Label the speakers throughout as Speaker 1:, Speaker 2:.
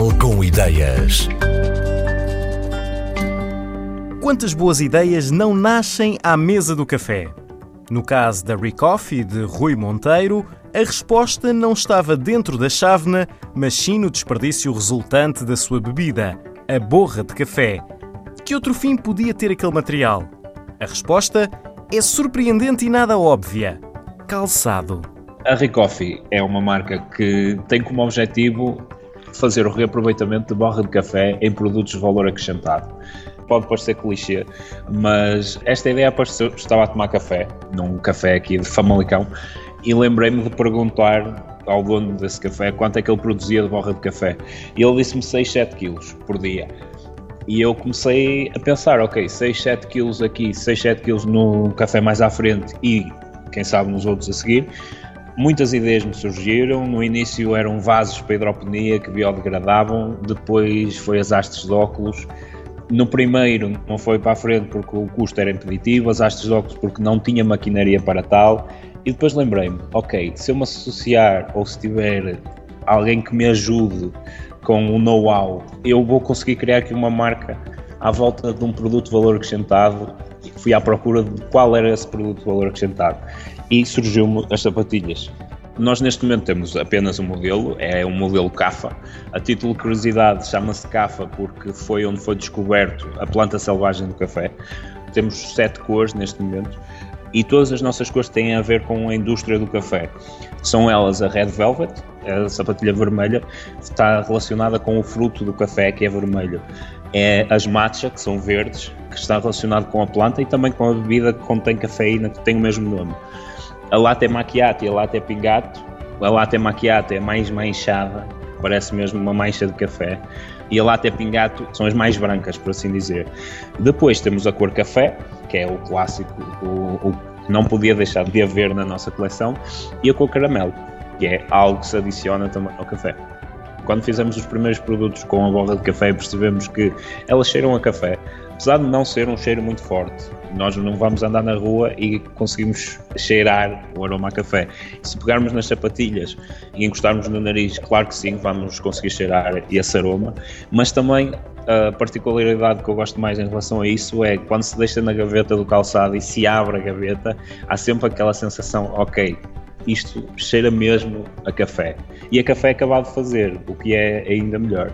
Speaker 1: Jornal com Ideias.
Speaker 2: Quantas boas ideias não nascem à mesa do café? No caso da Recoffee de Rui Monteiro, a resposta não estava dentro da chávena, mas sim no desperdício resultante da sua bebida, a borra de café. Que outro fim podia ter aquele material? A resposta é surpreendente e nada óbvia: calçado.
Speaker 3: A Recoffee é uma marca que tem como objetivo fazer o reaproveitamento de borra de café em produtos de valor acrescentado. Pode parecer clichê, mas esta ideia apareceu. Estava a tomar café, num café aqui de Famalicão, e lembrei-me de perguntar ao dono desse café quanto é que ele produzia de borra de café. E ele disse-me 6, 7 quilos por dia. E eu comecei a pensar, ok, 6, 7 quilos aqui, 6, 7 quilos no café mais à frente e quem sabe nos outros a seguir. Muitas ideias me surgiram. No início eram vasos para hidroponia que biodegradavam, depois foi as hastes de óculos. No primeiro não foi para a frente porque o custo era impeditivo, as hastes de óculos porque não tinha maquinaria para tal. E depois lembrei-me, ok, se eu me associar ou se tiver alguém que me ajude com o know-how, eu vou conseguir criar aqui uma marca à volta de um produto de valor acrescentado. Fui à procura de qual era esse produto de valor acrescentado e surgiu-me as sapatilhas. Nós neste momento temos apenas um modelo, é um modelo CAFA. A título de curiosidade chama-se CAFA porque foi onde foi descoberto a planta selvagem do café. Temos sete cores neste momento e todas as nossas cores têm a ver com a indústria do café. São elas a Red Velvet, a sapatilha vermelha, está relacionada com o fruto do café que é vermelho. É as matcha, que são verdes, que está relacionado com a planta e também com a bebida que contém cafeína, que tem o mesmo nome. A latte macchiato e a latte pingato. A latte macchiato é mais manchada, parece mesmo uma mancha de café. E a latte pingato são as mais brancas, por assim dizer. Depois temos a cor café, que é o clássico, o, o que não podia deixar de haver na nossa coleção. E a cor caramelo, que é algo que se adiciona também ao café. Quando fizemos os primeiros produtos com a borra de café, percebemos que elas cheiram a café, apesar de não ser um cheiro muito forte. Nós não vamos andar na rua e conseguimos cheirar o aroma a café. Se pegarmos nas sapatilhas e encostarmos no nariz, claro que sim, vamos conseguir cheirar esse aroma, mas também a particularidade que eu gosto mais em relação a isso é quando se deixa na gaveta do calçado e se abre a gaveta, há sempre aquela sensação, ok, isto cheira mesmo a café. E a café é acabado de fazer, o que é ainda melhor.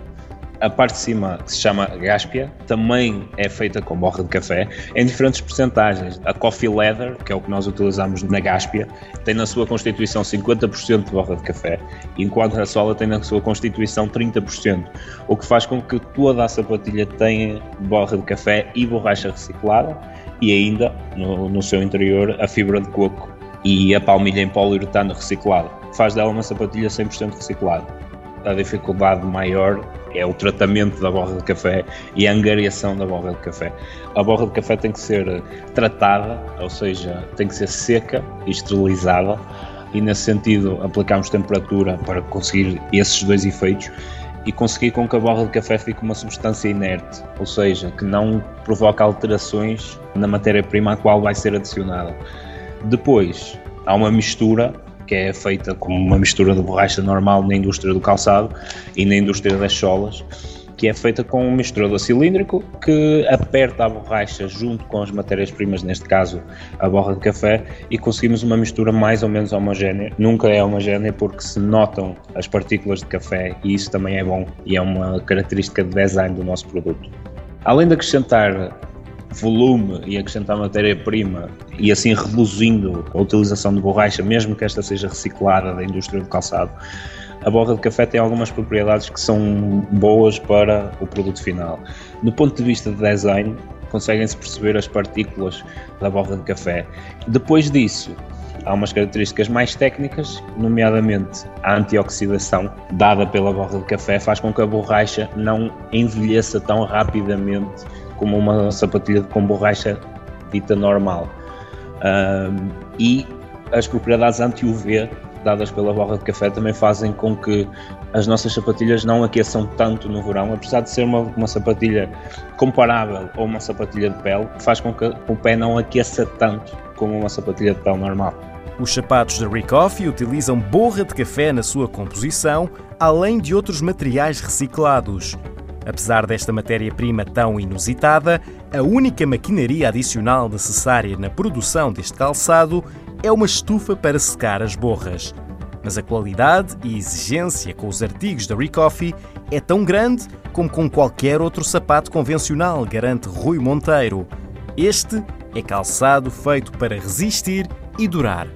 Speaker 3: A parte de cima, que se chama gáspia, também é feita com borra de café, em diferentes percentagens. A Coffee Leather, que é o que nós utilizamos na gáspia, tem na sua constituição 50% de borra de café, enquanto a sola tem na sua constituição 30%, o que faz com que toda a sapatilha tenha borra de café e borracha reciclada, e ainda, no, no seu interior, a fibra de coco e a palmilha em poliuretano reciclado, faz dela uma sapatilha 100% reciclada. A dificuldade maior é o tratamento da borra de café e a angariação da borra de café. A borra de café tem que ser tratada, ou seja, tem que ser seca e esterilizada, e nesse sentido aplicamos temperatura para conseguir esses dois efeitos e conseguir com que a borra de café fique uma substância inerte, ou seja, que não provoque alterações na matéria-prima à qual vai ser adicionada. Depois, há uma mistura que é feita como uma mistura de borracha normal na indústria do calçado e na indústria das solas, que é feita com um misturador cilíndrico que aperta a borracha junto com as matérias-primas, neste caso a borra de café, e conseguimos uma mistura mais ou menos homogénea. Nunca é homogénea porque se notam as partículas de café e isso também é bom e é uma característica de design do nosso produto. Além de acrescentar volume e acrescentar matéria-prima e assim reduzindo a utilização de borracha, mesmo que esta seja reciclada da indústria do calçado, a borra de café tem algumas propriedades que são boas para o produto final. Do ponto de vista de design, conseguem-se perceber as partículas da borra de café. Depois disso, há umas características mais técnicas, nomeadamente a antioxidação dada pela borra de café faz com que a borracha não envelheça tão rapidamente como uma sapatilha com borracha dita normal. Um, e as propriedades anti-UV dadas pela borra de café também fazem com que as nossas sapatilhas não aqueçam tanto no verão, apesar de ser uma, uma sapatilha comparável a uma sapatilha de pele, faz com que o pé não aqueça tanto como uma sapatilha de pele normal.
Speaker 2: Os sapatos da Recoffee utilizam borra de café na sua composição, além de outros materiais reciclados. Apesar desta matéria-prima tão inusitada, a única maquinaria adicional necessária na produção deste calçado é uma estufa para secar as borras. Mas a qualidade e exigência com os artigos da Recoffee é tão grande como com qualquer outro sapato convencional, garante Rui Monteiro. Este é calçado feito para resistir e durar.